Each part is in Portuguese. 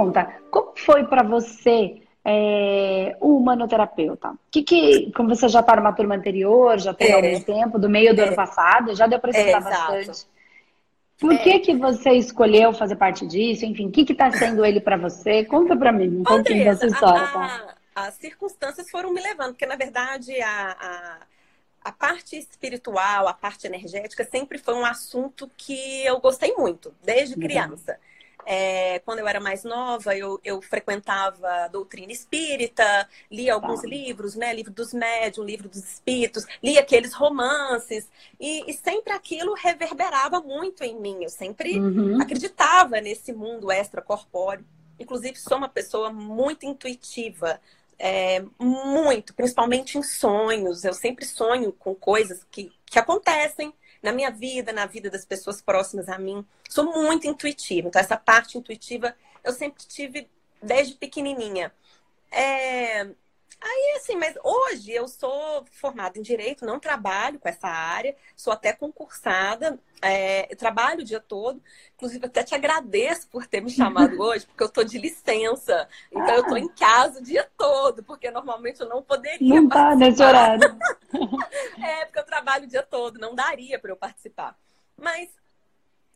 conta, como foi para você é, o humanoterapeuta? Que que, como você já está numa turma anterior, já tem é. algum tempo, do meio do é. ano passado, já deu para estudar é, bastante. Por que que você escolheu fazer parte disso? Enfim, o que está sendo ele para você? Conta para mim um pouquinho dessa história, a, tá? As circunstâncias foram me levando, porque na verdade a, a, a parte espiritual, a parte energética sempre foi um assunto que eu gostei muito, desde criança. É, quando eu era mais nova, eu, eu frequentava doutrina espírita, lia alguns ah. livros, né? Livro dos médiums, livro dos espíritos, lia aqueles romances, e, e, sempre aquilo reverberava muito em mim. Eu sempre uhum. acreditava nesse mundo extracorpóreo. Inclusive, sou uma pessoa muito intuitiva. É, muito, principalmente em sonhos. Eu sempre sonho com coisas que, que acontecem na minha vida, na vida das pessoas próximas a mim. Sou muito intuitiva. Então, essa parte intuitiva eu sempre tive desde pequenininha. É... Aí, assim, mas hoje eu sou formada em Direito, não trabalho com essa área, sou até concursada, é, trabalho o dia todo. Inclusive, até te agradeço por ter me chamado hoje, porque eu estou de licença. Então, eu estou em casa o dia todo, porque normalmente eu não poderia. Não tá nesse horário. é, porque eu trabalho o dia todo, não daria para eu participar. Mas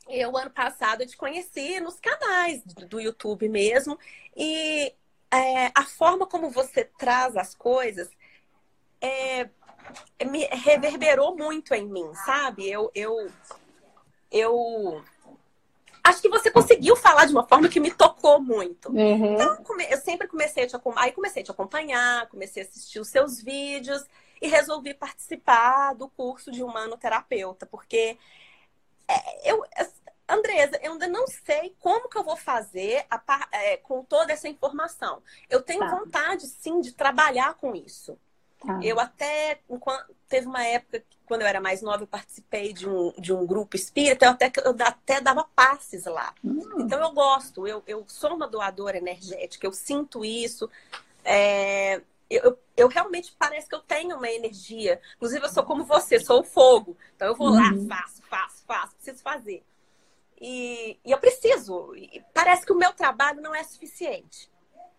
eu, ano passado, eu te conheci nos canais do YouTube mesmo. E é, a forma como você traz as coisas é, me reverberou muito em mim, sabe? Eu, eu, eu acho que você conseguiu falar de uma forma que me tocou muito. Uhum. Então, eu sempre comecei a te acompanhar, aí comecei a te acompanhar, comecei a assistir os seus vídeos e resolvi participar do curso de humanoterapeuta, porque é, eu, Andresa, eu ainda não sei como que eu vou fazer a, é, com toda essa informação. Eu tenho tá. vontade, sim, de trabalhar com isso. Tá. Eu até, teve uma época, quando eu era mais nova, eu participei de um, de um grupo espírita, eu até, eu até dava passes lá. Hum. Então eu gosto, eu, eu sou uma doadora energética, eu sinto isso. É, eu, eu realmente parece que eu tenho uma energia. Inclusive, eu sou como você, sou o fogo. Então eu vou uhum. lá, faço, faço, faço, preciso fazer. E, e eu preciso. E parece que o meu trabalho não é suficiente.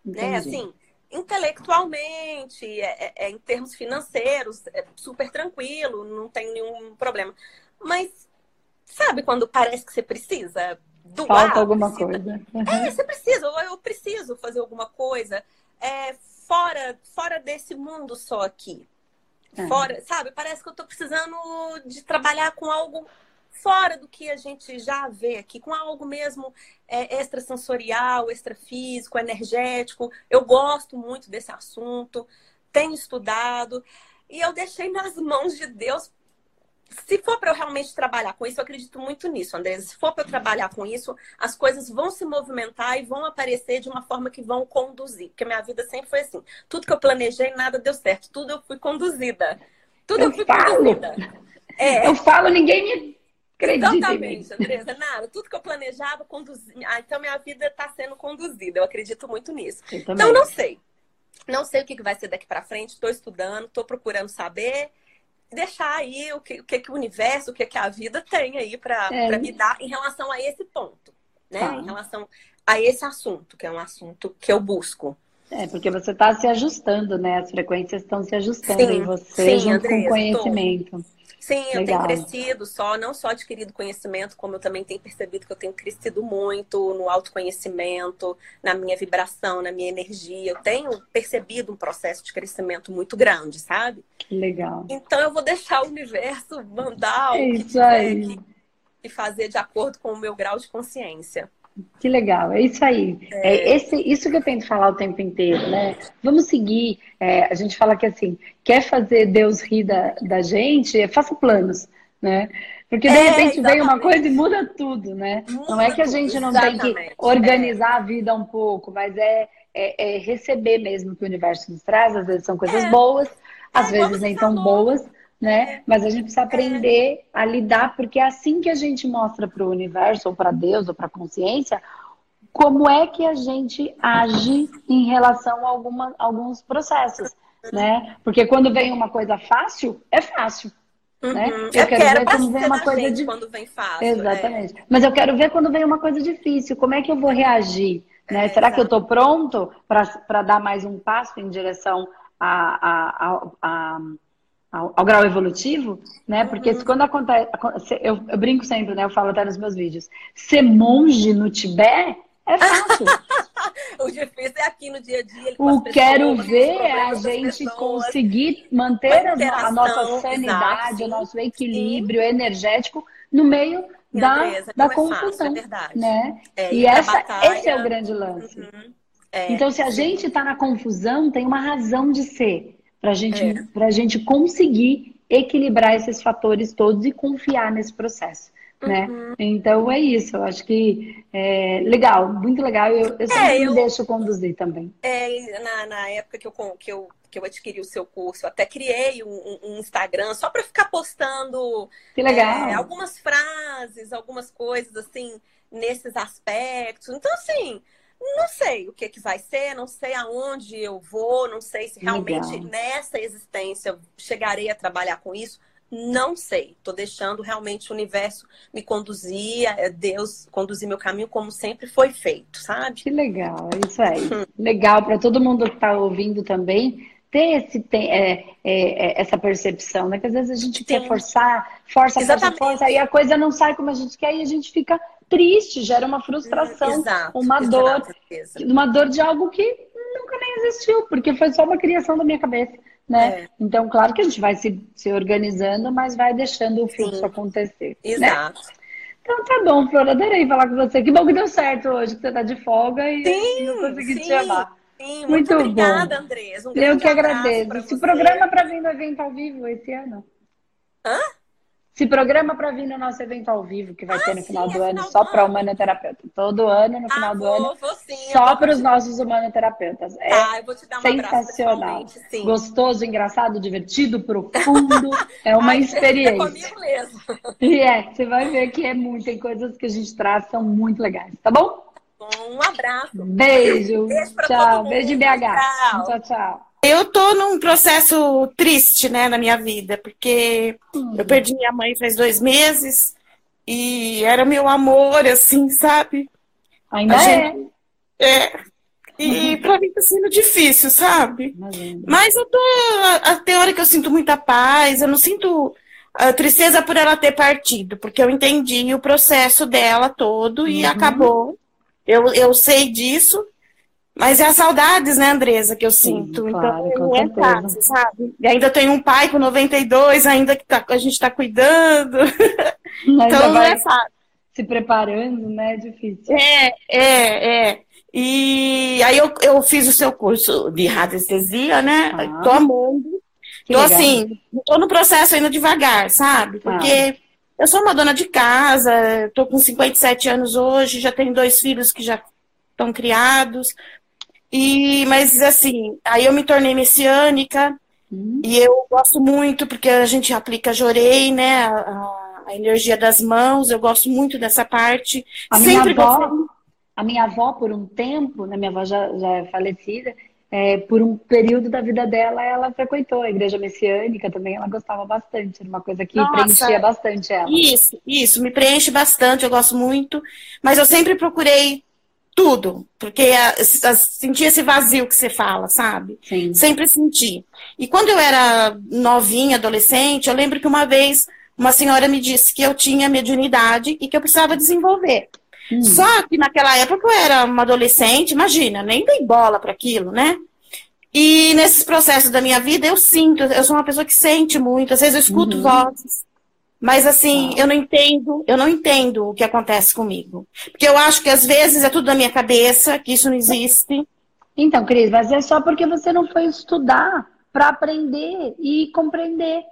Né? Assim, intelectualmente, é, é, é, em termos financeiros, é super tranquilo, não tem nenhum problema. Mas sabe quando parece que você precisa doar? Falta alguma precisa... coisa. Uhum. É, você precisa, ou eu preciso fazer alguma coisa é, fora, fora desse mundo só aqui. É. Fora, sabe? Parece que eu estou precisando de trabalhar com algo fora do que a gente já vê aqui, com algo mesmo é, extrasensorial, extrafísico, energético. Eu gosto muito desse assunto, tenho estudado e eu deixei nas mãos de Deus. Se for para eu realmente trabalhar com isso, eu acredito muito nisso, Andresa. Se for para eu trabalhar com isso, as coisas vão se movimentar e vão aparecer de uma forma que vão conduzir. Porque minha vida sempre foi assim. Tudo que eu planejei, nada deu certo. Tudo eu fui conduzida. Tudo eu, eu fui falo. conduzida. É. Eu falo, ninguém me Acredite Exatamente, Andresa. Nada, tudo que eu planejava, conduzi... ah, então minha vida está sendo conduzida. Eu acredito muito nisso. Então, não sei. Não sei o que vai ser daqui para frente. Estou estudando, estou procurando saber. Deixar aí o que, o que, que o universo, o que, que a vida tem aí para é. me dar em relação a esse ponto. Né? Tá. Em relação a esse assunto, que é um assunto que eu busco. É, porque você está se ajustando, né? As frequências estão se ajustando sim, em você sim, junto Andresa, com o conhecimento. Tô. Sim, eu Legal. tenho crescido só, não só adquirido conhecimento, como eu também tenho percebido que eu tenho crescido muito no autoconhecimento, na minha vibração, na minha energia. Eu tenho percebido um processo de crescimento muito grande, sabe? Legal. Então eu vou deixar o universo mandar o que tiver que, que fazer de acordo com o meu grau de consciência. Que legal, é isso aí. É. é. esse, isso que eu tento falar o tempo inteiro, né? Vamos seguir. É, a gente fala que assim, quer fazer Deus rir da, da gente, faça planos, né? Porque de é, repente vem uma coisa e muda tudo, né? Muda não é que a gente não exatamente. tem que organizar a vida um pouco, mas é, é, é, receber mesmo que o universo nos traz. Às vezes são coisas é. boas, às vezes nem tão boas, né? Mas a gente precisa aprender a lidar, porque é assim que a gente mostra para o universo, ou para Deus, ou para a consciência, como é que a gente age em relação a alguma, alguns processos, né? Porque quando vem uma coisa fácil, é fácil. Né? Uhum. Né? Eu, eu quero, quero ver quando vem uma coisa de... quando vem fácil. Exatamente. É. Mas eu quero ver quando vem uma coisa difícil. Como é que eu vou reagir? Né? É, Será que eu estou pronto para dar mais um passo em direção a, a, a, ao, ao, grau evolutivo? Né? Porque uhum. quando acontece. Eu, eu, brinco sempre, né? Eu falo até nos meus vídeos. Ser monge no Tibete é fácil. o difícil é aqui no dia a dia. o pessoas, quero ver é a gente conseguir manter a, a, nossa sanidade, exato, o nosso equilíbrio sim. energético no meio da, da confusão. É fácil, é né? É, e essa, batalha... esse é o grande lance. Uhum. É, então, se a sim. gente está na confusão, tem uma razão de ser para gente, é. a gente conseguir equilibrar esses fatores todos e confiar nesse processo. Né? Uhum. Então é isso, eu acho que é legal, muito legal. Eu, eu sempre é, eu, me deixo conduzir também. É, na, na época que eu, que, eu, que eu adquiri o seu curso, eu até criei um, um Instagram só para ficar postando que legal. É, algumas frases, algumas coisas assim, nesses aspectos. Então, assim, não sei o que, que vai ser, não sei aonde eu vou, não sei se realmente legal. nessa existência chegarei a trabalhar com isso não sei. Tô deixando realmente o universo me conduzir, é, Deus conduzir meu caminho como sempre foi feito, sabe? Que legal, é isso aí. Hum. Legal para todo mundo que está ouvindo também ter esse, ter, é, é, é, essa percepção, né? Que às vezes a gente Sim. quer forçar, força, Exatamente. força, força, aí a coisa não sai como a gente quer e a gente fica triste, gera uma frustração, Exato. uma dor, uma dor de algo que nunca nem existiu, porque foi só uma criação da minha cabeça né? É. Então, claro que a gente vai se, se organizando, mas vai deixando o fluxo Sim. acontecer. Né? Exato. Né? Então tá bom, Flor, adorei falar com você. Que bom que deu certo hoje, que você tá de folga e sim, eu consegui sim, te chamar. Sim, muito, muito obrigada, bom. Andrés. Um eu que agradeço. Se programa para vir no evento ao vivo esse ano. Hã? Se programa para vir no nosso evento ao vivo, que vai ah, ter no sim, final do ano, final só para humanoterapeuta. Todo ano, no final ah, do vou, ano, vou sim, só para os nossos humanoterapeutas. É tá, eu vou te dar sensacional. Gostoso, engraçado, divertido, profundo. é uma Ai, experiência. É comigo mesmo. E é, você vai ver que é muito, tem coisas que a gente traz, são muito legais, tá bom? Um abraço. Beijo. Beijo tchau. Beijo de BH. Tchau, tchau. tchau. Eu tô num processo triste, né, na minha vida, porque eu perdi minha mãe faz dois meses e era meu amor, assim, sabe? Ainda gente... é. É. E uhum. pra mim tá sendo difícil, sabe? Mas eu tô. Até hora que eu sinto muita paz, eu não sinto tristeza por ela ter partido, porque eu entendi o processo dela todo uhum. e acabou. Eu, eu sei disso. Mas é as saudades, né, Andresa, que eu sinto. Sim, claro, então, é fácil, sabe? E ainda tenho um pai com 92, ainda que tá, a gente está cuidando. então não é fácil. Se preparando, né? É difícil. É, é, é. E aí eu, eu fiz o seu curso de radiestesia, né? Ah, tô amando. Tô legal. assim, tô no processo ainda devagar, sabe? Porque ah. eu sou uma dona de casa, tô com 57 anos hoje, já tenho dois filhos que já estão criados. E, mas assim, aí eu me tornei messiânica uhum. e eu gosto muito porque a gente aplica jorei, né? A, a, energia das mãos, eu gosto muito dessa parte. A Sempre minha avó, gostei... a minha avó, por um tempo, né, minha avó já, já é falecida, é, por um período da vida dela, ela frequentou a igreja messiânica também, ela gostava bastante, era uma coisa que Nossa, preenchia bastante ela. Isso, isso, me preenche bastante, eu gosto muito, mas eu sempre procurei tudo, porque a, a, senti esse vazio que você fala, sabe? Sim. Sempre senti. E quando eu era novinha, adolescente, eu lembro que uma vez uma senhora me disse que eu tinha mediunidade e que eu precisava desenvolver. Hum. Só que naquela época eu era uma adolescente, imagina, nem dei bola para aquilo, né? E nesses processos da minha vida eu sinto, eu sou uma pessoa que sente muito, às vezes eu escuto uhum. vozes. Mas assim, ah. eu não entendo, eu não entendo o que acontece comigo. Porque eu acho que às vezes é tudo da minha cabeça, que isso não existe. Então, Cris, mas é só porque você não foi estudar para aprender e compreender.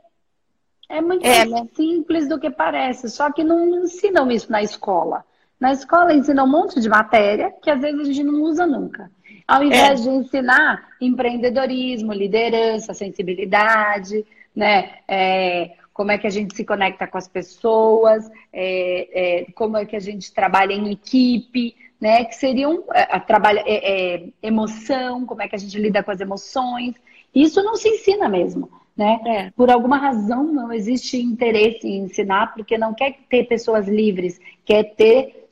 É muito é, mais simples do que parece, só que não ensinam isso na escola. Na escola ensinam um monte de matéria que às vezes a gente não usa nunca. Ao invés é. de ensinar empreendedorismo, liderança, sensibilidade, né? É, como é que a gente se conecta com as pessoas, é, é, como é que a gente trabalha em equipe, né? Que seriam é, a, trabalha, é, é, emoção, como é que a gente lida com as emoções. Isso não se ensina mesmo, né? É. Por alguma razão não existe interesse em ensinar, porque não quer ter pessoas livres, quer ter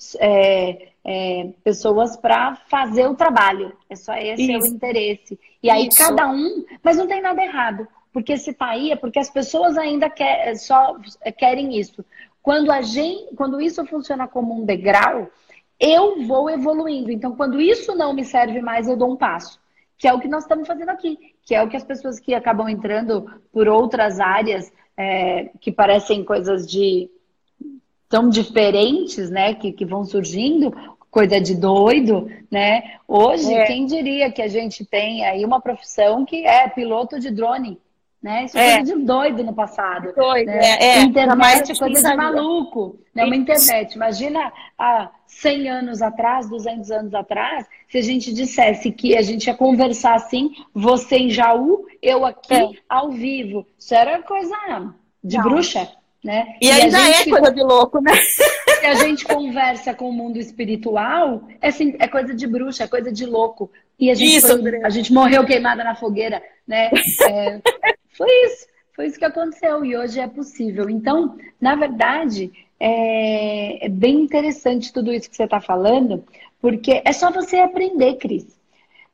pessoas para fazer o trabalho. É só esse Isso. é o interesse. E aí Isso. cada um, mas não tem nada errado. Porque se tá aí é porque as pessoas ainda quer, só querem isso. Quando a gente, quando isso funciona como um degrau, eu vou evoluindo. Então, quando isso não me serve mais, eu dou um passo. Que é o que nós estamos fazendo aqui. Que é o que as pessoas que acabam entrando por outras áreas é, que parecem coisas de tão diferentes, né, que, que vão surgindo, coisa de doido, né? Hoje, é. quem diria que a gente tem aí uma profissão que é piloto de drone? Né? Isso é, coisa de doido no passado. Doido, né? é, é. Internet é coisa de maluco. Né? Uma internet. Imagina há 100 anos atrás, 200 anos atrás, se a gente dissesse que a gente ia conversar assim, você em Jaú, eu aqui, é. ao vivo. Isso era coisa de Não. bruxa. Né? E, e ainda gente, é coisa de louco, né? Se a gente conversa com o mundo espiritual, é, assim, é coisa de bruxa, é coisa de louco. E a gente, isso, foi, a gente morreu queimada na fogueira, né? É, foi isso, foi isso que aconteceu e hoje é possível. Então, na verdade, é, é bem interessante tudo isso que você está falando, porque é só você aprender, Cris.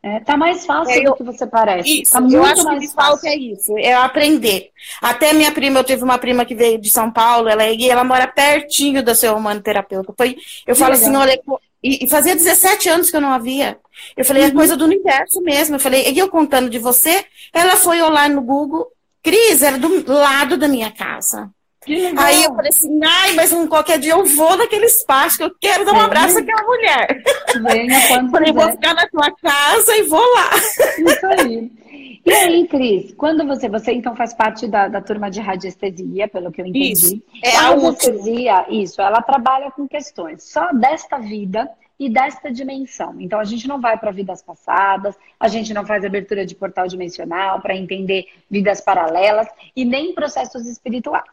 É, tá mais fácil é, eu, do que você parece. Isso, tá muito eu acho mais que falta é isso, é aprender. Até minha prima, eu tive uma prima que veio de São Paulo, ela, e ela mora pertinho da seu humano terapeuta. Foi, eu que falo assim, legal. assim, olha, e, e, fazia 17 anos que eu não havia. Eu falei, é uhum. é coisa do universo mesmo. Eu falei, e eu contando de você, ela foi olhar no Google, Cris, era do lado da minha casa. Aí eu falei assim, ai, mas um, qualquer dia eu vou naquele espaço, que eu quero dar um abraço àquela mulher. Venha quando falei, vou ficar na tua casa e vou lá. Isso aí. E aí, Cris, quando você, você então faz parte da, da turma de radiestesia, pelo que eu entendi. Isso, é a radiestesia, isso, ela trabalha com questões só desta vida e desta dimensão. Então a gente não vai para vidas passadas, a gente não faz abertura de portal dimensional para entender vidas paralelas e nem processos espirituais.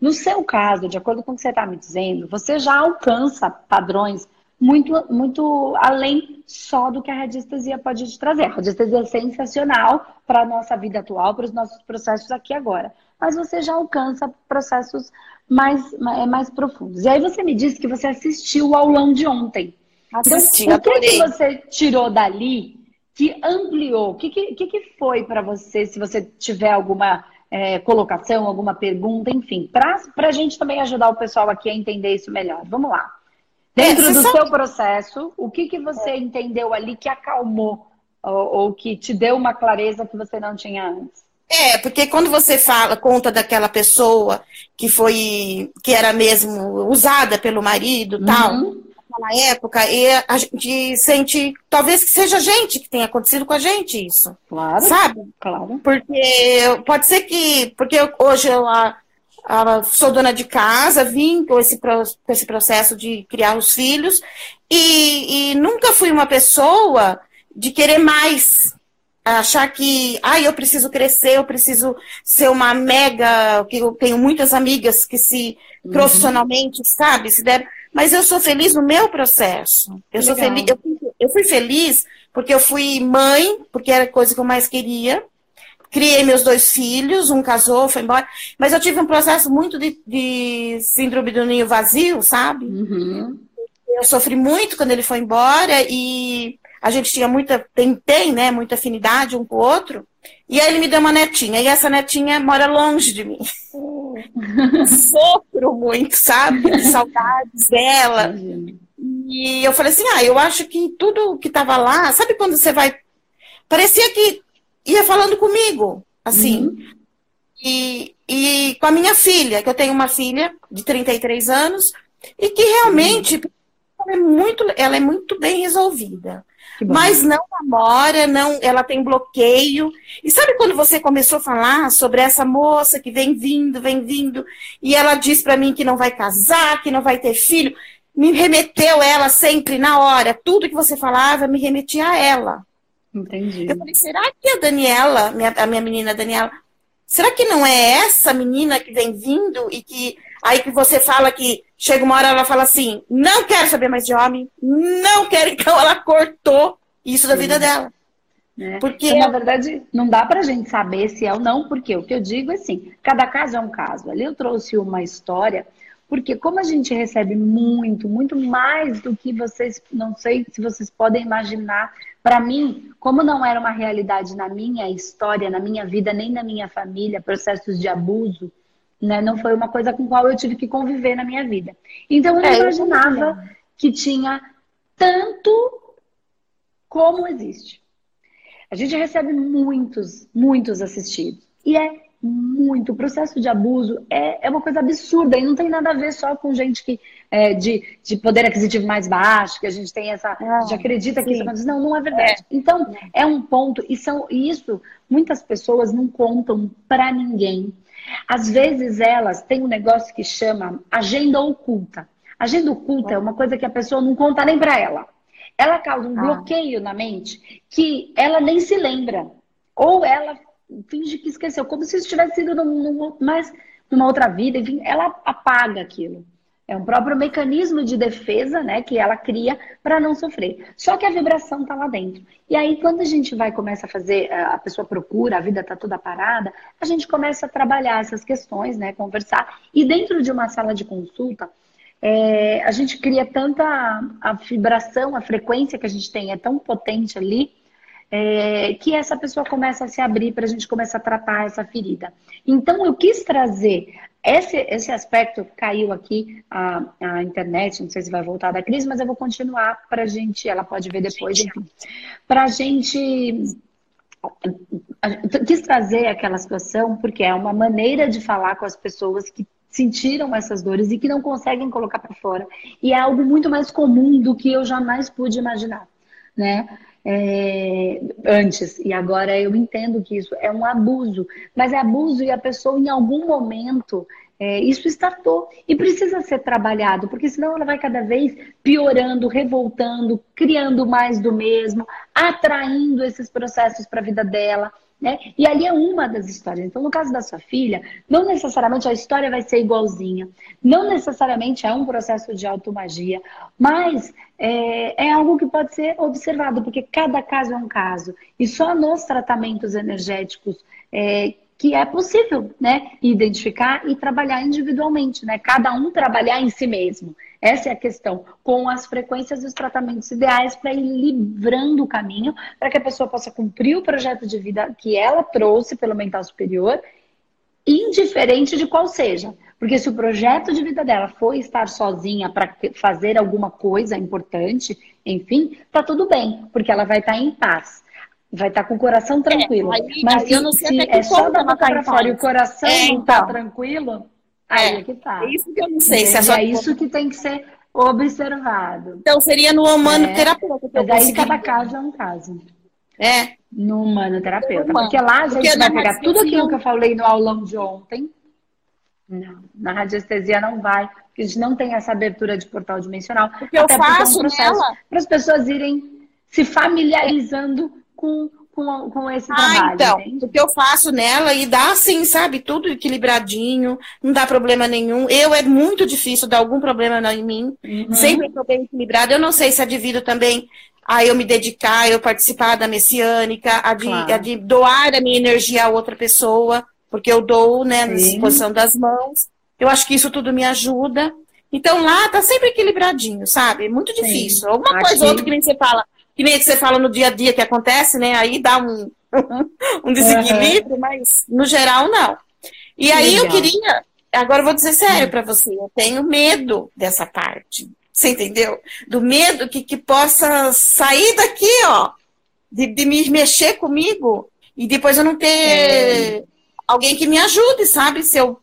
No seu caso, de acordo com o que você está me dizendo, você já alcança padrões muito, muito além só do que a radiestesia pode te trazer. A radiestesia é sensacional para a nossa vida atual, para os nossos processos aqui agora. Mas você já alcança processos mais, mais, mais profundos. E aí você me disse que você assistiu o aulão de ontem. Então, o que, que você tirou dali que ampliou? O que, que, que foi para você, se você tiver alguma é, colocação, alguma pergunta, enfim, para a gente também ajudar o pessoal aqui a entender isso melhor. Vamos lá. Dentro é, do sabe... seu processo, o que, que você é. entendeu ali que acalmou ou, ou, que te deu uma clareza que você não tinha antes? É, porque quando você fala, conta daquela pessoa que foi, que era mesmo usada pelo marido, uhum. tal, naquela época, e a gente sente, talvez que seja a gente que tenha acontecido com a gente isso. Claro. Sabe? Claro. Porque pode ser que, porque hoje eu a, a, sou dona de casa, vim com esse, com esse processo de criar os filhos, e, e nunca fui uma pessoa de querer mais, achar que, ai, ah, eu preciso crescer, eu preciso ser uma mega, que eu tenho muitas amigas que se uhum. profissionalmente, sabe, se der, mas eu sou feliz no meu processo. Eu sou feliz, eu, eu fui feliz porque eu fui mãe, porque era a coisa que eu mais queria. Criei meus dois filhos, um casou, foi embora. Mas eu tive um processo muito de, de síndrome do ninho vazio, sabe? Uhum. Eu sofri muito quando ele foi embora e a gente tinha muita, tem, tem, né, muita afinidade um com o outro. E aí ele me deu uma netinha, e essa netinha mora longe de mim. Sofro muito, sabe? De saudades dela. E eu falei assim: ah, eu acho que tudo que tava lá, sabe quando você vai. Parecia que ia falando comigo, assim. Uhum. E, e com a minha filha, que eu tenho uma filha de 33 anos, e que realmente uhum. ela, é muito, ela é muito bem resolvida mas não namora, não, ela tem bloqueio. E sabe quando você começou a falar sobre essa moça que vem vindo, vem vindo, e ela diz para mim que não vai casar, que não vai ter filho, me remeteu ela sempre na hora, tudo que você falava me remetia a ela. Entendi. Eu falei, será que a Daniela, minha, a minha menina Daniela, será que não é essa menina que vem vindo e que aí que você fala que chega uma hora ela fala assim, não quero saber mais de homem, não quero, então ela cortou isso da vida dela. É. Porque, então, na verdade, não dá pra gente saber se é ou não, porque o que eu digo é assim, cada caso é um caso. Ali eu trouxe uma história Porque como a gente recebe muito, muito mais do que vocês, não sei se vocês podem imaginar, para mim, como não era uma realidade na minha história, na minha vida, nem na minha família, processos de abuso, né? Não foi uma coisa com qual eu tive que conviver na minha vida. Então eu não é, imaginava eu que tinha tanto como existe. A gente recebe muitos, muitos assistidos. E é muito. O processo de abuso é, é uma coisa absurda e não tem nada a ver só com gente que é, de, de poder aquisitivo mais baixo, que a gente tem essa. Ah, já acredita sim. que isso acontece. Não, não é verdade. É. Então, é um ponto, e são e isso muitas pessoas não contam para ninguém. Às vezes elas têm um negócio que chama agenda oculta. Agenda oculta é uma coisa que a pessoa não conta nem para ela. Ela causa um ah. bloqueio na mente que ela nem se lembra. Ou ela finge que esqueceu, como se isso tivesse sido num, num, mais, numa outra vida, enfim, ela apaga aquilo. É um próprio mecanismo de defesa, né, que ela cria para não sofrer. Só que a vibração está lá dentro. E aí, quando a gente vai começa a fazer, a pessoa procura, a vida está toda parada, a gente começa a trabalhar essas questões, né, conversar. E dentro de uma sala de consulta, é, a gente cria tanta a vibração, a frequência que a gente tem é tão potente ali é, que essa pessoa começa a se abrir para a gente começar a tratar essa ferida. Então, eu quis trazer esse, esse aspecto, caiu aqui a, a internet, não sei se vai voltar da crise, mas eu vou continuar para a gente, ela pode ver depois, enfim, para a gente. Quis trazer aquela situação porque é uma maneira de falar com as pessoas que sentiram essas dores e que não conseguem colocar para fora. E é algo muito mais comum do que eu jamais pude imaginar, né? É, antes. E agora eu entendo que isso é um abuso. Mas é abuso e a pessoa, em algum momento, é, isso estartou e precisa ser trabalhado, porque senão ela vai cada vez piorando, revoltando, criando mais do mesmo, atraindo esses processos para a vida dela. Né? E ali é uma das histórias. Então, no caso da sua filha, não necessariamente a história vai ser igualzinha, não necessariamente é um processo de automagia, mas é, é, algo que pode ser observado, porque cada caso é um caso. E só nos tratamentos energéticos é, que é possível né, identificar e trabalhar individualmente, né? Cada um trabalhar em si mesmo. Essa é a questão, com as frequências e os tratamentos ideais para ir livrando o caminho para que a pessoa possa cumprir o projeto de vida que ela trouxe pelo mental superior, indiferente de qual seja. Porque se o projeto de vida dela foi estar sozinha para fazer alguma coisa importante, enfim, tá tudo bem, porque ela vai estar tá em paz vai estar tá com o coração tranquilo. É, aí, Mas aí eu não sei se é só da boca para fora e o coração é, não está então. tranquilo, aí é, que tá. É isso que eu não sei. Se é, só... é isso que tem que ser observado. Então seria no humano é, terapeuta. Mas aí cada caso é um caso. É. No humano terapeuta. Porque lá a gente porque vai pegar tudo aquilo que eu falei no aulão de ontem. Não, na radiestesia não vai, porque a gente não tem essa abertura de portal dimensional. Porque eu faço é um nela. Para as pessoas irem se familiarizando com, com, com esse ah, trabalho. Então, entende? o que eu faço nela e dá assim, sabe? Tudo equilibradinho, não dá problema nenhum. Eu é muito difícil dar algum problema em mim. Uhum. Sempre estou bem equilibrado. Eu não sei se é devido também a eu me dedicar, eu participar da messiânica, a de, claro. a de doar a minha energia a outra pessoa, porque eu dou, né, na disposição das mãos. Eu acho que isso tudo me ajuda. Então lá tá sempre equilibradinho, sabe? Muito difícil. Sim. Alguma Aqui... coisa ou outra que nem você fala, que nem que você fala no dia a dia que acontece, né? Aí dá um, um desequilíbrio, uhum. mas no geral não. E aí Legal. eu queria, agora eu vou dizer sério para você, eu tenho medo dessa parte. Você entendeu? Do medo que, que possa sair daqui, ó, de, de me mexer comigo e depois eu não ter é. alguém que me ajude, sabe? Se eu,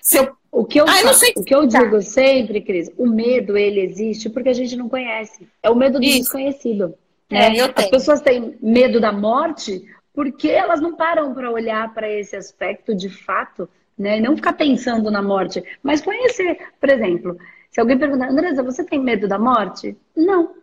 se eu o que eu, ah, eu o que eu digo sempre, Cris, o medo ele existe porque a gente não conhece. É o medo do Isso. desconhecido. Né? É, As pessoas têm medo da morte porque elas não param para olhar para esse aspecto de fato, né? E não ficar pensando na morte, mas conhecer. Por exemplo, se alguém perguntar, Andresa, você tem medo da morte? Não.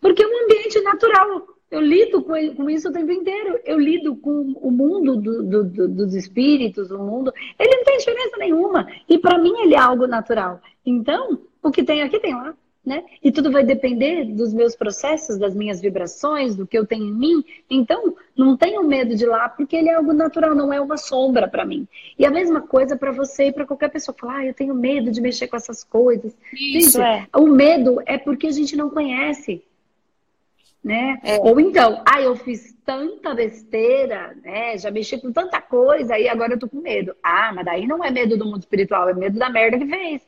Porque é um ambiente natural. Eu lido com isso o tempo inteiro. Eu lido com o mundo do, do, do, dos espíritos, o mundo. Ele não tem diferença nenhuma. E para mim ele é algo natural. Então, o que tem aqui tem lá. né? E tudo vai depender dos meus processos, das minhas vibrações, do que eu tenho em mim. Então, não tenho medo de ir lá, porque ele é algo natural, não é uma sombra para mim. E a mesma coisa para você e para qualquer pessoa. Falar, ah, eu tenho medo de mexer com essas coisas. Isso gente, é. O medo é porque a gente não conhece. Né? É. Ou então, ah, eu fiz tanta besteira, né? Já mexi com tanta coisa e agora eu tô com medo. Ah, mas daí não é medo do mundo espiritual, é medo da merda que fez.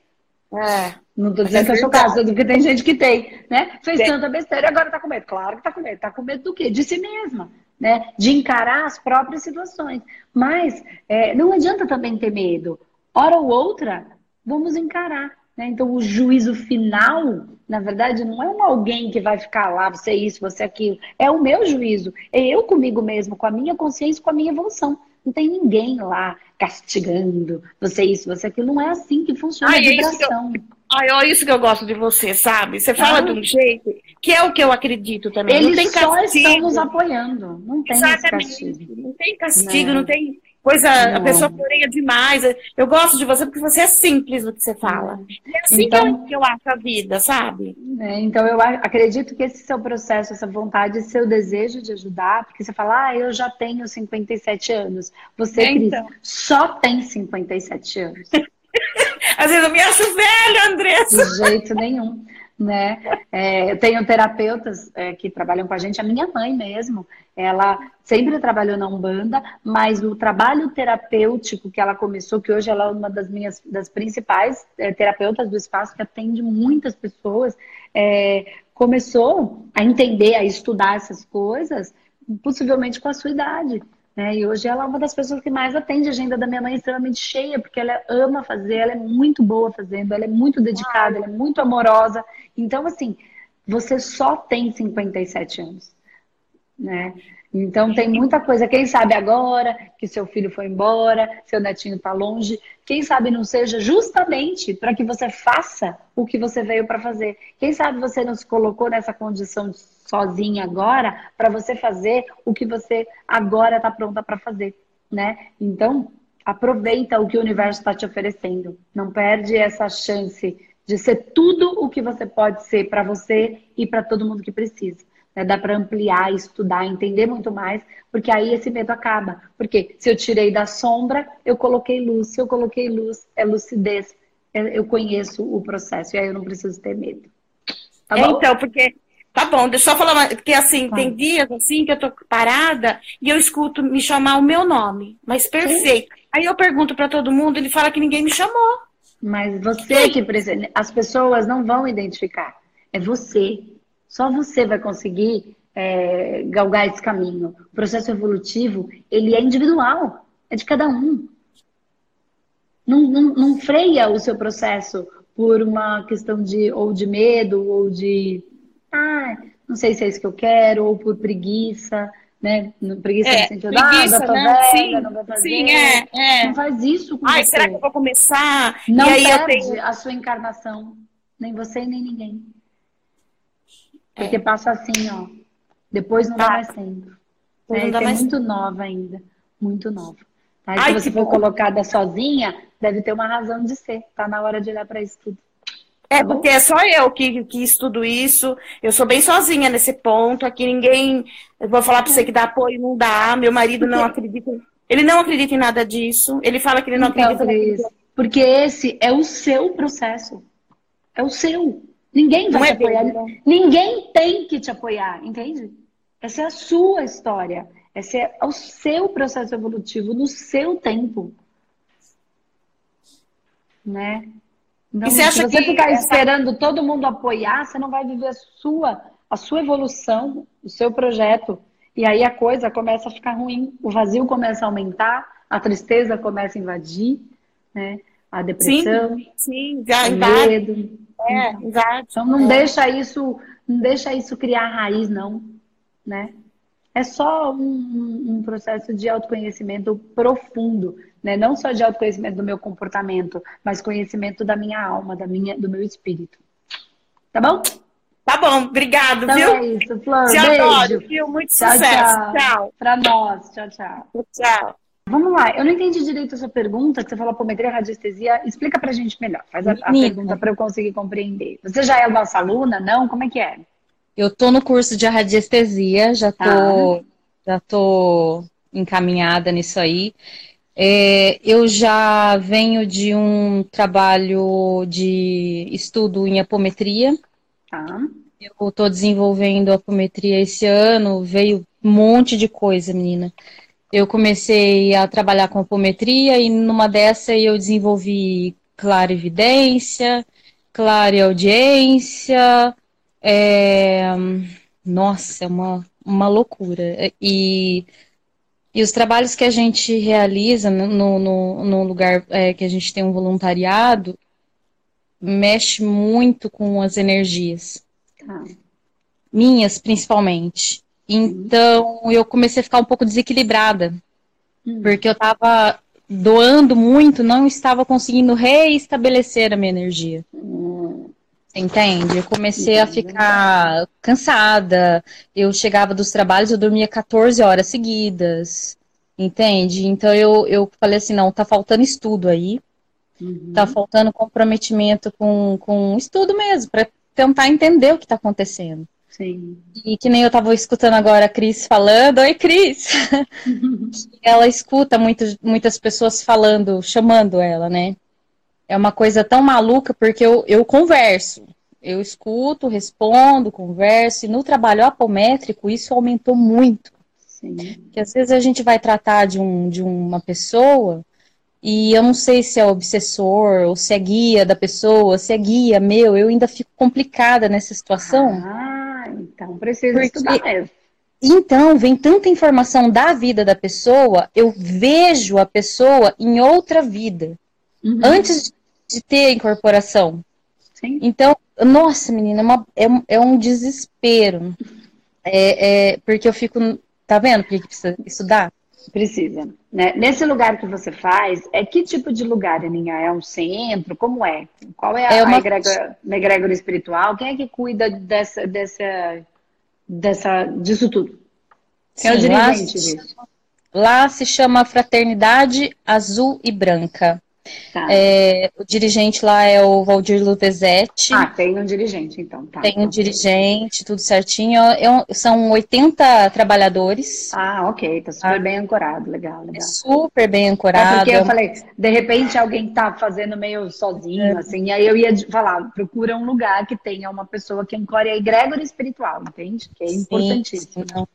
É. Não tô dizendo que é o seu caso, porque tem gente que tem, né? Fez tem. tanta besteira e agora tá com medo. Claro que tá com medo. Tá com medo do quê? De si mesma, né? De encarar as próprias situações. Mas é, não adianta também ter medo. Hora ou outra, vamos encarar. Né? Então, o juízo final, na verdade, não é um alguém que vai ficar lá, você é isso, você é aquilo. É o meu juízo. É eu comigo mesmo, com a minha consciência, com a minha evolução. Não tem ninguém lá castigando você isso, você aquilo. Não é assim que funciona Ai, a vibração. É Ai, olha isso que eu gosto de você, sabe? Você fala ah. de um jeito que é o que eu acredito também. Eles não tem só castigo. estão nos apoiando. Não tem castigo. Não tem castigo, não, não tem Pois a, a pessoa floreia demais. Eu gosto de você porque você é simples no que você fala. É assim então, que, eu, que eu acho a vida, sabe? É, então eu acredito que esse seu processo, essa vontade, seu desejo de ajudar, porque você fala, ah, eu já tenho 57 anos. Você, é, então. Cris, só tem 57 anos. Às vezes eu me acho velha, Andressa. De jeito nenhum né? É, eu tenho terapeutas é, que trabalham com a gente, a minha mãe mesmo, ela sempre trabalhou na Umbanda, mas o trabalho terapêutico que ela começou, que hoje ela é uma das minhas das principais é, terapeutas do espaço, que atende muitas pessoas, é, começou a entender, a estudar essas coisas, possivelmente com a sua idade. Né? E hoje ela é uma das pessoas que mais atende a agenda da minha mãe extremamente cheia, porque ela ama fazer, ela é muito boa fazendo, ela é muito dedicada, ela é muito amorosa. Então, assim, você só tem 57 anos, né? Então tem muita coisa. Quem sabe agora que seu filho foi embora, seu netinho está longe, quem sabe não seja justamente para que você faça o que você veio para fazer. Quem sabe você não se colocou nessa condição sozinha agora para você fazer o que você agora está pronta para fazer, né? Então aproveita o que o universo está te oferecendo. Não perde essa chance de ser tudo o que você pode ser para você e para todo mundo que precisa. Né? Dá para ampliar, estudar, entender muito mais, porque aí esse medo acaba. Porque se eu tirei da sombra, eu coloquei luz. Se eu coloquei luz, é lucidez. Eu conheço o processo e aí eu não preciso ter medo. Tá? Então, porque Tá bom, deixa eu só falar, porque assim, tá. tem dias assim que eu tô parada e eu escuto me chamar o meu nome, mas perfeito. Sim. Aí eu pergunto para todo mundo, ele fala que ninguém me chamou. Mas você Sim. que precisa, as pessoas não vão identificar. É você. Só você vai conseguir é, galgar esse caminho. O processo evolutivo, ele é individual, é de cada um. Não, não, não freia o seu processo por uma questão de ou de medo ou de ah, não sei se é isso que eu quero, ou por preguiça, né? Preguiça é, no sentido, preguiça, ah, né? velha, sim, não vai fazer. Sim, é, é. Não faz isso com Ai, você. será que eu vou começar? Não e aí perde eu tenho... a sua encarnação. Nem você nem ninguém. Porque é. passa assim, ó. Depois não tá. dá mais tempo. É, é mais... muito nova ainda. Muito nova. Tá? Ai, se você for bom. colocada sozinha, deve ter uma razão de ser. Tá na hora de olhar para isso tudo. É, porque é só eu que, que estudo isso. Eu sou bem sozinha nesse ponto. Aqui ninguém. Eu vou falar para você que dá apoio, não dá. Meu marido não acredita. Ele não acredita em nada disso. Ele fala que ele não então, acredita. Porque esse é o seu processo. É o seu. Ninguém vai não te é apoiar. Dele, Ninguém tem que te apoiar, entende? Essa é a sua história. Esse é o seu processo evolutivo no seu tempo. Né? Não, se você ficar essa... esperando todo mundo apoiar, você não vai viver a sua, a sua evolução, o seu projeto. E aí a coisa começa a ficar ruim, o vazio começa a aumentar, a tristeza começa a invadir, né? A depressão, sim, sim já, o medo. É, exato. Então não é. deixa isso, não deixa isso criar raiz, não, né? É só um, um processo de autoconhecimento profundo né? Não só de autoconhecimento do meu comportamento, mas conhecimento da minha alma, da minha, do meu espírito. Tá bom? Tá bom, obrigado, então viu? é isso, Flor. Te beijo. adoro, viu? Muito tchau, sucesso. Tchau. tchau. Pra nós. Tchau, tchau. Tchau. Vamos lá. Eu não entendi direito a sua pergunta, que você falou apometria, radiestesia. Explica pra gente melhor. Faz a, a pergunta para eu conseguir compreender. Você já é nossa aluna? Não? Como é que é? Eu tô no curso de radiestesia, já tô, ah. já tô encaminhada nisso aí. É, eu já venho de um trabalho de estudo em apometria. Ah. Eu estou desenvolvendo apometria esse ano, veio um monte de coisa, menina. Eu comecei a trabalhar com apometria e numa dessa eu desenvolvi clarividência, clareaudiência, é... nossa, é uma, uma loucura. E e os trabalhos que a gente realiza no, no, no lugar é, que a gente tem um voluntariado mexe muito com as energias. Ah. Minhas, principalmente. Então, eu comecei a ficar um pouco desequilibrada. Hum. Porque eu estava doando muito, não estava conseguindo reestabelecer a minha energia. Hum. Entende? Eu comecei a ficar cansada. Eu chegava dos trabalhos, eu dormia 14 horas seguidas. Entende? Então eu, eu falei assim, não, tá faltando estudo aí. Uhum. Tá faltando comprometimento com, com estudo mesmo, para tentar entender o que tá acontecendo. Sim. E que nem eu tava escutando agora a Cris falando, oi Cris! ela escuta muito, muitas pessoas falando, chamando ela, né? é uma coisa tão maluca porque eu, eu converso. Eu escuto, respondo, converso, e no trabalho apométrico isso aumentou muito. Sim. Que às vezes a gente vai tratar de, um, de uma pessoa e eu não sei se é obsessor ou se é guia da pessoa, se é guia meu, eu ainda fico complicada nessa situação. Ah, então precisa porque... estudar mesmo. Então, vem tanta informação da vida da pessoa, eu vejo a pessoa em outra vida. Uhum. Antes de ter a incorporação. Sim. Então, nossa, menina, é, uma, é, é um desespero. É, é, porque eu fico. Tá vendo porque precisa estudar? Precisa. Né? Nesse lugar que você faz, é que tipo de lugar, Aninha? É um centro? Como é? Qual é a, é uma... a egrégora, egrégora espiritual? Quem é que cuida dessa, dessa, dessa, disso tudo? Quem Sim, é o dirigente lá, disso? Lá se chama Fraternidade Azul e Branca. Tá. É, o dirigente lá é o Valdir Luvezetti. Ah, tem um dirigente, então. Tá. Tem um dirigente, tudo certinho. É são 80 trabalhadores. Ah, ok. Tá super ah. bem ancorado. Legal, legal. É super bem ancorado. É porque eu falei, de repente alguém tá fazendo meio sozinho, é. assim, e aí eu ia falar, procura um lugar que tenha uma pessoa que ancore a egrégora espiritual, entende? Que é importantíssimo. Sim,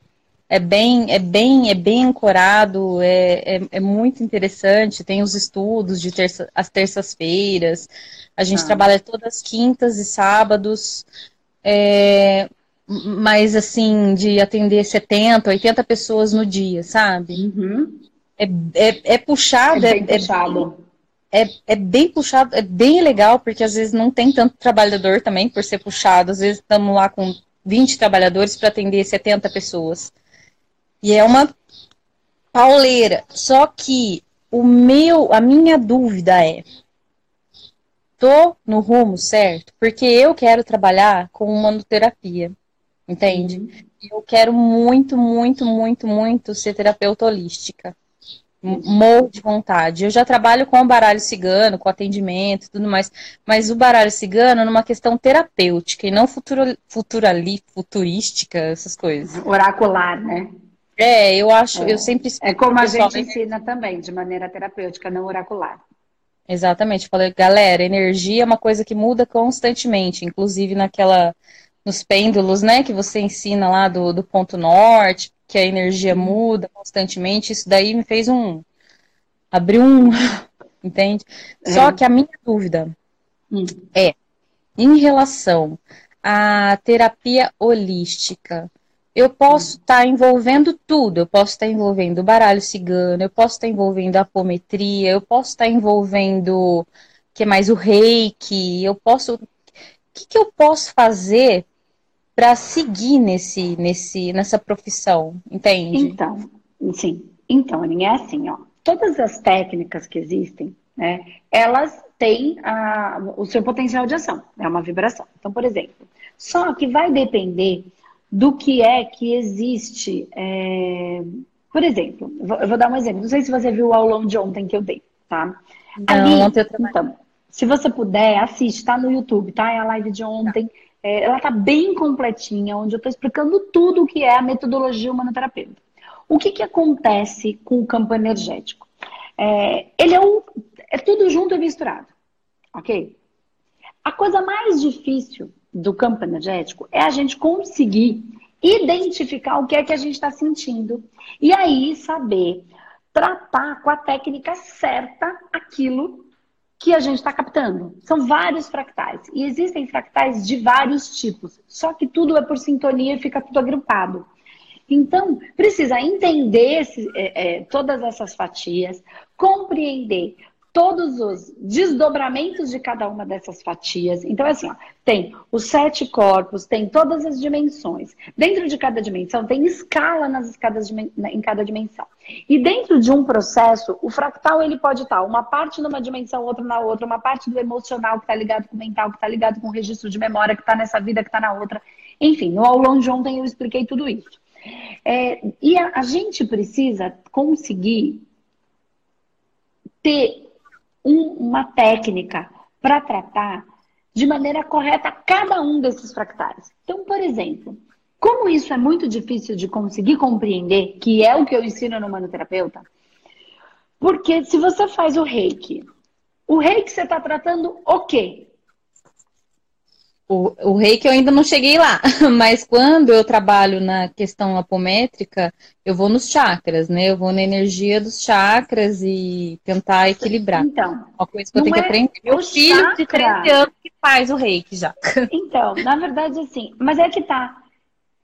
é bem, é bem, é bem ancorado, é, é, é muito interessante. Tem os estudos de terça, as terças-feiras. A gente ah. trabalha todas as quintas e sábados. É, mas assim, de atender 70, 80 pessoas no dia, sabe? Uhum. É, é, é puxado, é, bem é, puxado. É, é bem puxado, é bem legal, porque às vezes não tem tanto trabalhador também por ser puxado. Às vezes estamos lá com 20 trabalhadores para atender 70 pessoas. E é uma pauleira. Só que o meu, a minha dúvida é: tô no rumo certo? Porque eu quero trabalhar com manoterapia, entende? Uhum. Eu quero muito, muito, muito, muito ser terapeuta holística. Morro de vontade. Eu já trabalho com o baralho cigano, com atendimento e tudo mais, mas o baralho cigano é numa questão terapêutica e não futuro, futurali, futurística, essas coisas. Oracular, né? É, eu acho, é. eu sempre. É como a gente ensina também, de maneira terapêutica, não oracular. Exatamente. Falei, galera, energia é uma coisa que muda constantemente, inclusive naquela. nos pêndulos, né, que você ensina lá do, do ponto norte, que a energia uhum. muda constantemente. Isso daí me fez um. abriu um. entende? É. Só que a minha dúvida hum. é, em relação à terapia holística, eu posso estar tá envolvendo tudo. Eu posso estar tá envolvendo o baralho cigano, eu posso estar tá envolvendo a apometria, eu posso estar tá envolvendo que é mais o reiki, eu posso. O que, que eu posso fazer para seguir nesse, nesse, nessa profissão? Entende? Então, sim. Então, é assim, ó. Todas as técnicas que existem, né, elas têm a, o seu potencial de ação, é uma vibração. Então, por exemplo, só que vai depender do que é que existe é, Por exemplo, eu vou dar um exemplo. Não sei se você viu o aulão de ontem que eu dei, tá? Não, ontem eu então, se você puder, assiste, tá no YouTube, tá? É a live de ontem. É, ela tá bem completinha, onde eu tô explicando tudo o que é a metodologia humanoterapeuta. O que que acontece com o campo energético? É, ele é, um, é tudo junto e misturado, ok? A coisa mais difícil do campo energético é a gente conseguir identificar o que é que a gente está sentindo e aí saber tratar com a técnica certa aquilo que a gente está captando. São vários fractais e existem fractais de vários tipos, só que tudo é por sintonia e fica tudo agrupado. Então, precisa entender esse, é, é, todas essas fatias, compreender todos os desdobramentos de cada uma dessas fatias. Então, é assim, ó, tem os sete corpos, tem todas as dimensões. Dentro de cada dimensão, tem escala nas escadas em cada dimensão. E dentro de um processo, o fractal ele pode estar uma parte numa dimensão, outra na outra, uma parte do emocional que está ligado com o mental, que está ligado com o registro de memória, que está nessa vida, que está na outra. Enfim, no aulão de ontem eu expliquei tudo isso. É, e a, a gente precisa conseguir ter uma técnica para tratar de maneira correta cada um desses fractais. Então, por exemplo, como isso é muito difícil de conseguir compreender, que é o que eu ensino no manoterapeuta, porque se você faz o reiki, o reiki você está tratando o quê? O, o reiki eu ainda não cheguei lá, mas quando eu trabalho na questão apométrica, eu vou nos chakras, né? Eu vou na energia dos chakras e tentar equilibrar. Então, uma coisa que eu tenho é que aprender. Meu filho chakra... de 13 anos que faz o reiki já. Então, na verdade, assim, mas é que tá.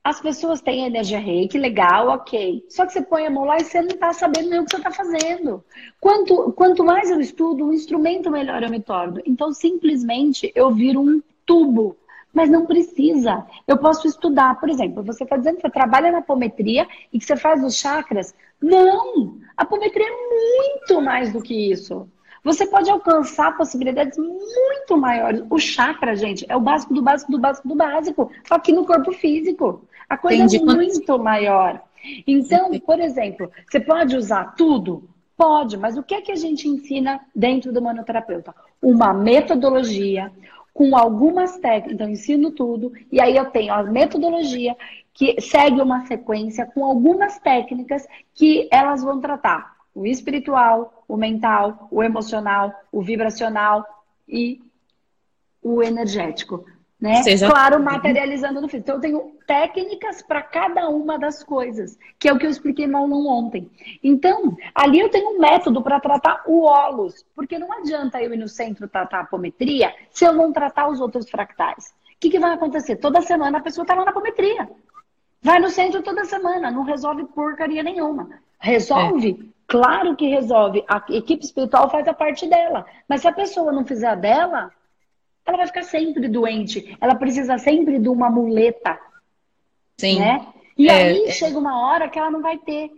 As pessoas têm energia reiki, legal, ok. Só que você põe a mão lá e você não está sabendo nem o que você está fazendo. Quanto, quanto mais eu estudo, o instrumento melhor eu me torno. Então, simplesmente, eu viro um tubo. Mas não precisa. Eu posso estudar. Por exemplo, você está dizendo que você trabalha na apometria e que você faz os chakras. Não! A apometria é muito mais do que isso. Você pode alcançar possibilidades muito maiores. O chakra, gente, é o básico do básico do básico do básico, aqui no corpo físico. A coisa Entendi. é muito maior. Então, por exemplo, você pode usar tudo? Pode, mas o que é que a gente ensina dentro do manoterapeuta? Uma metodologia, com algumas técnicas, então ensino tudo, e aí eu tenho a metodologia que segue uma sequência com algumas técnicas que elas vão tratar o espiritual, o mental, o emocional, o vibracional e o energético. Né? Seja... Claro, materializando no físico. Então, eu tenho técnicas para cada uma das coisas, que é o que eu expliquei no aulão ontem. Então, ali eu tenho um método para tratar o ólos, porque não adianta eu ir no centro tratar a apometria se eu não tratar os outros fractais. O que, que vai acontecer? Toda semana a pessoa está lá na apometria. Vai no centro toda semana, não resolve porcaria nenhuma. Resolve? É. Claro que resolve. A equipe espiritual faz a parte dela. Mas se a pessoa não fizer a dela, ela vai ficar sempre doente. Ela precisa sempre de uma muleta. Sim. Né? E é, aí é... chega uma hora que ela não vai ter.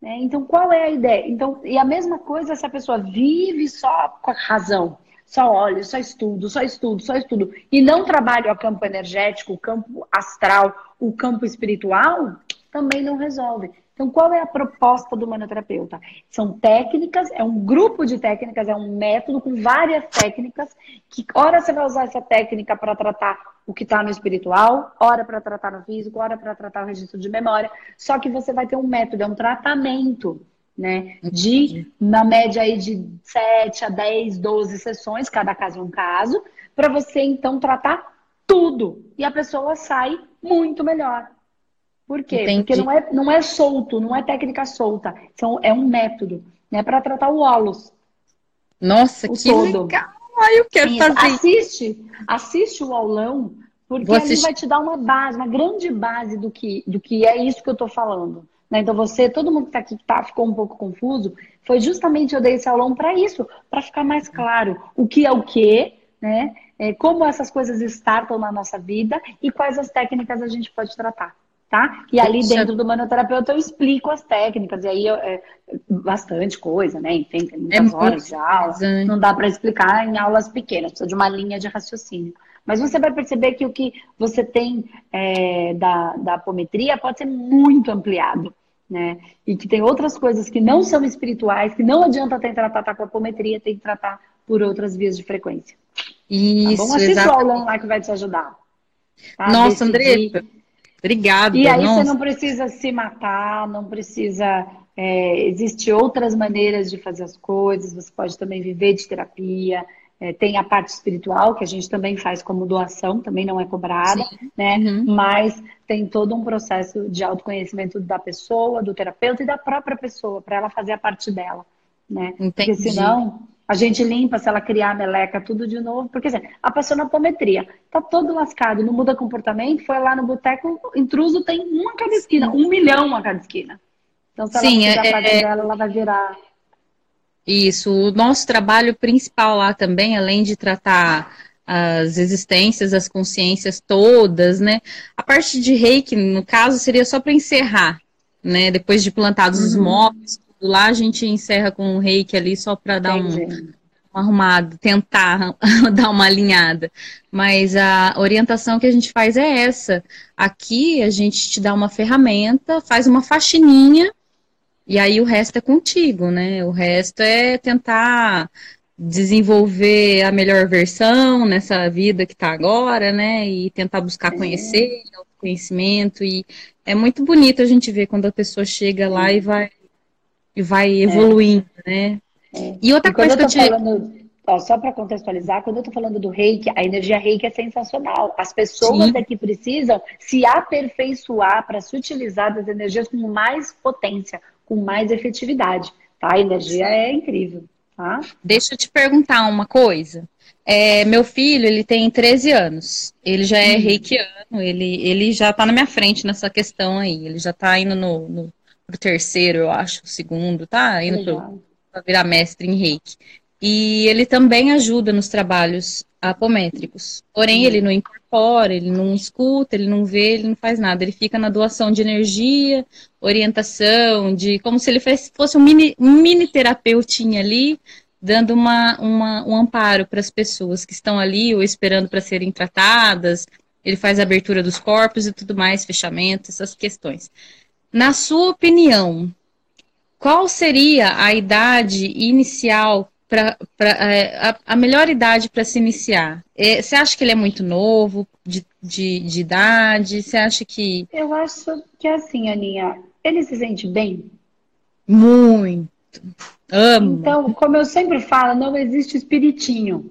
Né? Então, qual é a ideia? Então, e a mesma coisa se a pessoa vive só com a razão. Só olha, só estudo, só estudo, só estudo. E não trabalha o campo energético, o campo astral, o campo espiritual, também não resolve. Então, qual é a proposta do manoterapeuta? São técnicas, é um grupo de técnicas, é um método com várias técnicas, que hora você vai usar essa técnica para tratar o que está no espiritual, hora para tratar no físico, hora para tratar o registro de memória. Só que você vai ter um método, é um tratamento, né? De, na média aí de 7 a 10, 12 sessões, cada caso é um caso, para você então tratar tudo. E a pessoa sai muito melhor. Por quê? Entendi. Porque não é, não é solto, não é técnica solta. Então, é um método, né? Para tratar o ólos. Nossa, o que todo. legal! Eu quero Isso. fazer. Assiste, assiste o aulão, porque ele vai te dar uma base, uma grande base do que, do que é isso que eu estou falando. Né? Então, você, todo mundo que está aqui que tá, ficou um pouco confuso, foi justamente eu dei esse aulão para isso, para ficar mais claro o que é o que, né? É, como essas coisas startam na nossa vida e quais as técnicas a gente pode tratar tá? E ali dentro do manoterapeuta eu explico as técnicas, e aí eu, é bastante coisa, né? Enfim, tem muitas é horas de aula, não dá para explicar em aulas pequenas, precisa de uma linha de raciocínio. Mas você vai perceber que o que você tem é, da, da apometria pode ser muito ampliado. né? E que tem outras coisas que não são espirituais, que não adianta tentar tratar com a apometria, tem que tratar por outras vias de frequência. Isso, tá bom? Assiste o aulão lá que vai te ajudar. Tá? Nossa, Andressa, obrigada. E aí Nossa. você não precisa se matar, não precisa... É, Existem outras maneiras de fazer as coisas, você pode também viver de terapia, é, tem a parte espiritual, que a gente também faz como doação, também não é cobrada, Sim. né? Uhum. Mas tem todo um processo de autoconhecimento da pessoa, do terapeuta e da própria pessoa, para ela fazer a parte dela, né? Entendi. Porque senão a gente limpa, se ela criar a meleca, tudo de novo. Porque assim, a pessoa na apometria tá todo lascado, não muda comportamento, foi lá no boteco, intruso tem uma a cada esquina, um milhão a cada esquina. Então, se ela Sim, fizer é, é... dela, ela vai virar isso, o nosso trabalho principal lá também, além de tratar as existências, as consciências todas, né? A parte de reiki, no caso, seria só para encerrar, né? Depois de plantados uhum. os móveis, lá, a gente encerra com o reiki ali só para dar um, um, arrumado, tentar dar uma alinhada. Mas a orientação que a gente faz é essa. Aqui a gente te dá uma ferramenta, faz uma faxininha e aí o resto é contigo, né? O resto é tentar desenvolver a melhor versão nessa vida que está agora, né? E tentar buscar é. conhecer, conhecimento e é muito bonito a gente ver quando a pessoa chega lá e vai e vai é. evoluindo, é. né? É. E outra e coisa que eu, te... falando, ó, só para contextualizar, quando eu tô falando do reiki, a energia reiki é sensacional. As pessoas Sim. aqui precisam se aperfeiçoar para se utilizar das energias com mais potência, com mais efetividade, tá? A energia é incrível, tá? Deixa eu te perguntar uma coisa. É, meu filho, ele tem 13 anos. Ele já é hum. reikiano, ele, ele já tá na minha frente nessa questão aí. Ele já tá indo no, no pro terceiro, eu acho, segundo, tá? Indo pro, pra virar mestre em reiki. E ele também ajuda nos trabalhos apométricos. Porém, hum. ele não incorpora, ele não escuta, ele não vê, ele não faz nada. Ele fica na doação de energia, orientação, de como se ele fosse um mini, um mini terapeutinha ali, dando uma, uma um amparo para as pessoas que estão ali ou esperando para serem tratadas. Ele faz a abertura dos corpos e tudo mais, fechamento, essas questões. Na sua opinião, qual seria a idade inicial para é, a, a, melhor idade para se iniciar? É, você acha que ele é muito novo de, de, de, idade? Você acha que. Eu acho que é assim, Aninha, ele se sente bem? Muito. Amo. Então, como eu sempre falo, não existe espiritinho.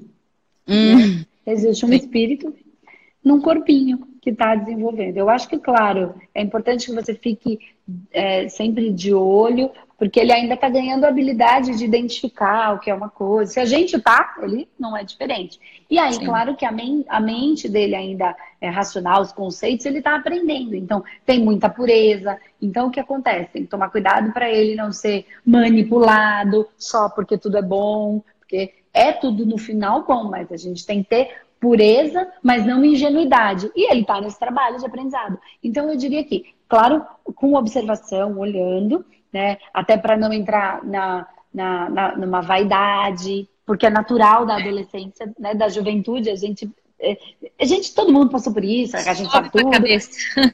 Hum. Né? Existe um espírito num corpinho que está desenvolvendo. Eu acho que, claro, é importante que você fique é, sempre de olho, porque ele ainda está ganhando a habilidade de identificar o que é uma coisa. Se a gente tá, ele não é diferente. E aí, Sim. claro que a, men a mente dele ainda é racional, os conceitos, ele está aprendendo. Então, tem muita pureza. Então, o que acontece? Tem que tomar cuidado para ele não ser manipulado só porque tudo é bom, porque é tudo no final bom, mas a gente tem que ter pureza, mas não ingenuidade. E ele está nesse trabalho de aprendizado. Então, eu diria que, claro, com observação, olhando, né? Até para não entrar na, na, na, numa vaidade, porque é natural da adolescência, né? Da juventude, a gente é, a gente, todo mundo passou por isso, a gente sabe tudo.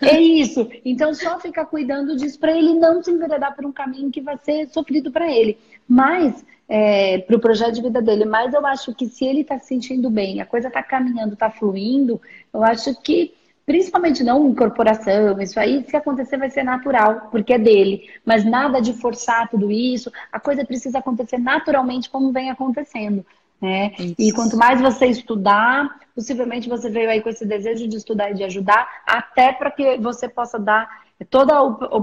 É isso. Então, só ficar cuidando disso para ele não se enveredar por um caminho que vai ser sofrido para ele. Mas é, para o projeto de vida dele. Mas eu acho que se ele está se sentindo bem, a coisa está caminhando, está fluindo, eu acho que, principalmente não incorporação, isso aí, se acontecer, vai ser natural, porque é dele. Mas nada de forçar tudo isso, a coisa precisa acontecer naturalmente como vem acontecendo. Né? E quanto mais você estudar, possivelmente você veio aí com esse desejo de estudar e de ajudar, até para que você possa dar toda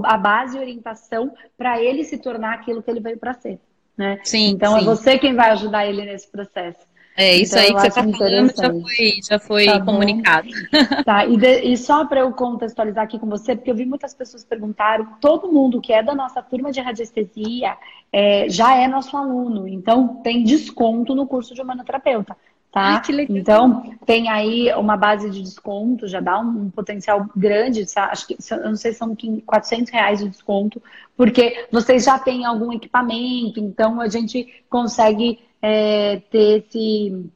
a base e orientação para ele se tornar aquilo que ele veio para ser né? Sim, então é sim. é você quem vai ajudar ele nesse processo. É isso então, aí que você está falando já foi, já foi tá comunicado. Tá, e, de, e só para eu contextualizar aqui com você, porque eu vi muitas pessoas perguntaram, todo mundo que é da nossa turma de radiestesia é, já é nosso aluno, então tem desconto no curso de humanoterapeuta. Tá? Ai, então, tem aí uma base de desconto, já dá um, um potencial grande, acho que, eu não sei se são 400 reais de desconto, porque vocês já têm algum equipamento, então a gente consegue é, ter esse,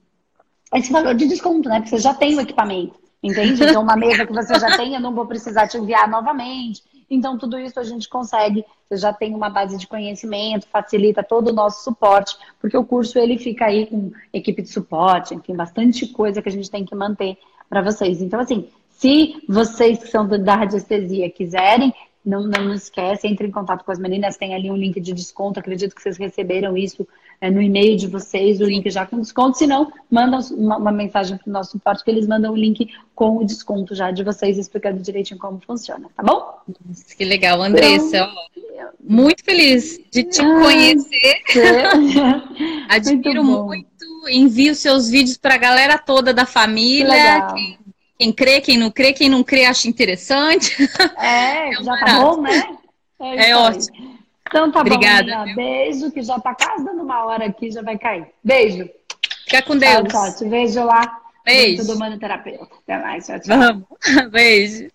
esse valor de desconto, né? Porque você já tem o equipamento, entende? Então, uma mesa que você já tem, eu não vou precisar te enviar novamente. Então, tudo isso a gente consegue, você já tem uma base de conhecimento, facilita todo o nosso suporte, porque o curso ele fica aí com equipe de suporte, enfim, bastante coisa que a gente tem que manter para vocês. Então, assim, se vocês que são da radiestesia quiserem, não, não esquece, entre em contato com as meninas, tem ali um link de desconto, acredito que vocês receberam isso é, no e-mail de vocês, o link já com desconto, se não, manda uma, uma mensagem para o nosso suporte que eles mandam o link com o desconto já de vocês, explicando direitinho como funciona, tá bom? Nossa, que legal, Andressa, então, muito feliz de te ah, conhecer, admiro muito, muito, envio seus vídeos para a galera toda da família, que quem crê, quem não crê, quem não crê acha interessante. É, é já tá bom, né? É, é ótimo. Então tá Obrigada, bom, Obrigada. Beijo, que já tá quase dando uma hora aqui, já vai cair. Beijo. Fica com Deus. Tchau, tchau. Te vejo lá. Beijo. Do Mano Terapeuta. Até mais. Tchau, tchau. Vamos. Beijo.